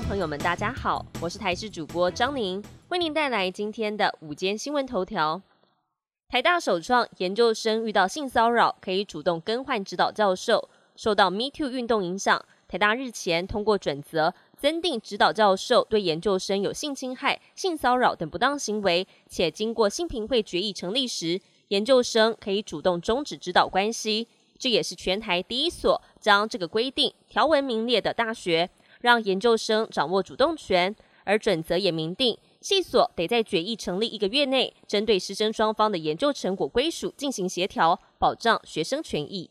朋友们，大家好，我是台视主播张宁，为您带来今天的午间新闻头条。台大首创研究生遇到性骚扰可以主动更换指导教授，受到 Me Too 运动影响，台大日前通过准则，增订指导教授对研究生有性侵害、性骚扰等不当行为，且经过性评会决议成立时，研究生可以主动终止指导关系。这也是全台第一所将这个规定条文明列的大学，让研究生掌握主动权。而准则也明定，系所得在决议成立一个月内，针对师生双方的研究成果归属进行协调，保障学生权益。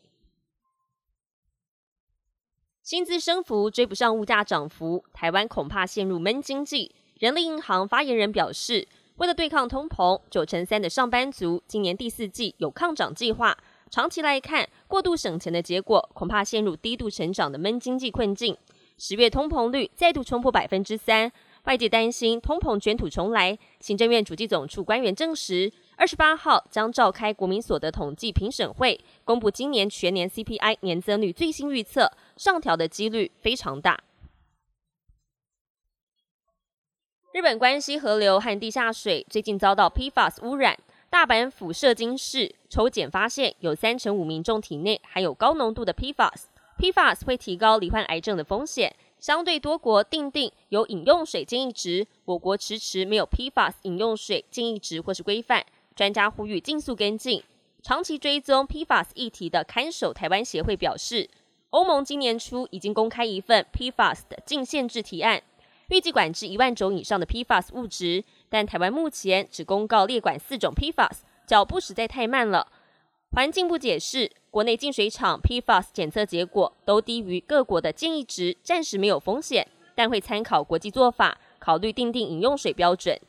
薪资升幅追不上物价涨幅，台湾恐怕陷入闷经济。人力银行发言人表示，为了对抗通膨，九成三的上班族今年第四季有抗涨计划。长期来看，过度省钱的结果，恐怕陷入低度成长的闷经济困境。十月通膨率再度冲破百分之三，外界担心通膨卷土重来。行政院主计总处官员证实，二十八号将召开国民所得统计评审会，公布今年全年 CPI 年增率最新预测，上调的几率非常大。日本关西河流和地下水最近遭到 PFAS 污染。大阪府社经市抽检发现，有三成五民众体内含有高浓度的 PFAS PFAS 会提高罹患癌症的风险。相对多国定定有饮用水建议值，我国迟迟没有 PFAS 饮用水建议值或是规范。专家呼吁尽速跟进。长期追踪 PFAS 议题的看守台湾协会表示，欧盟今年初已经公开一份 PFAS 的禁限制提案，预计管制一万种以上的 PFAS 物质。但台湾目前只公告列管四种 PFAS，脚步实在太慢了。环境部解释，国内净水厂 PFAS 检测结果都低于各国的建议值，暂时没有风险，但会参考国际做法，考虑定定饮用水标准。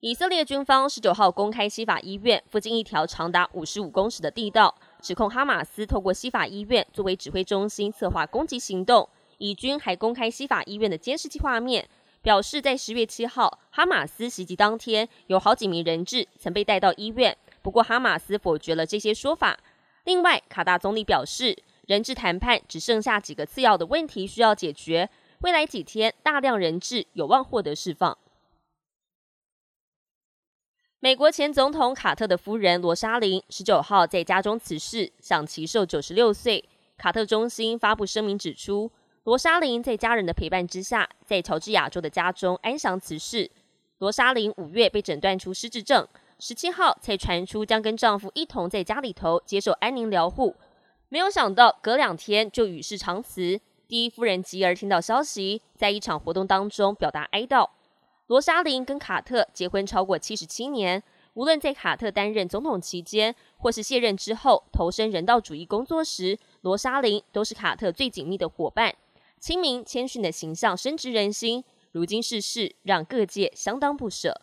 以色列军方十九号公开西法医院附近一条长达五十五公尺的地道，指控哈马斯透过西法医院作为指挥中心策划攻击行动。以军还公开西法医院的监视器画面。表示，在十月七号哈马斯袭击当天，有好几名人质曾被带到医院。不过，哈马斯否决了这些说法。另外，卡达总理表示，人质谈判只剩下几个次要的问题需要解决，未来几天大量人质有望获得释放。美国前总统卡特的夫人罗莎琳十九号在家中辞世，享其寿九十六岁。卡特中心发布声明指出。罗莎琳在家人的陪伴之下，在乔治亚州的家中安详辞世。罗莎琳五月被诊断出失智症，十七号才传出将跟丈夫一同在家里头接受安宁疗护，没有想到隔两天就与世长辞。第一夫人吉尔听到消息，在一场活动当中表达哀悼。罗莎琳跟卡特结婚超过七十七年，无论在卡特担任总统期间，或是卸任之后投身人道主义工作时，罗莎琳都是卡特最紧密的伙伴。亲民谦逊的形象深植人心，如今逝世让各界相当不舍。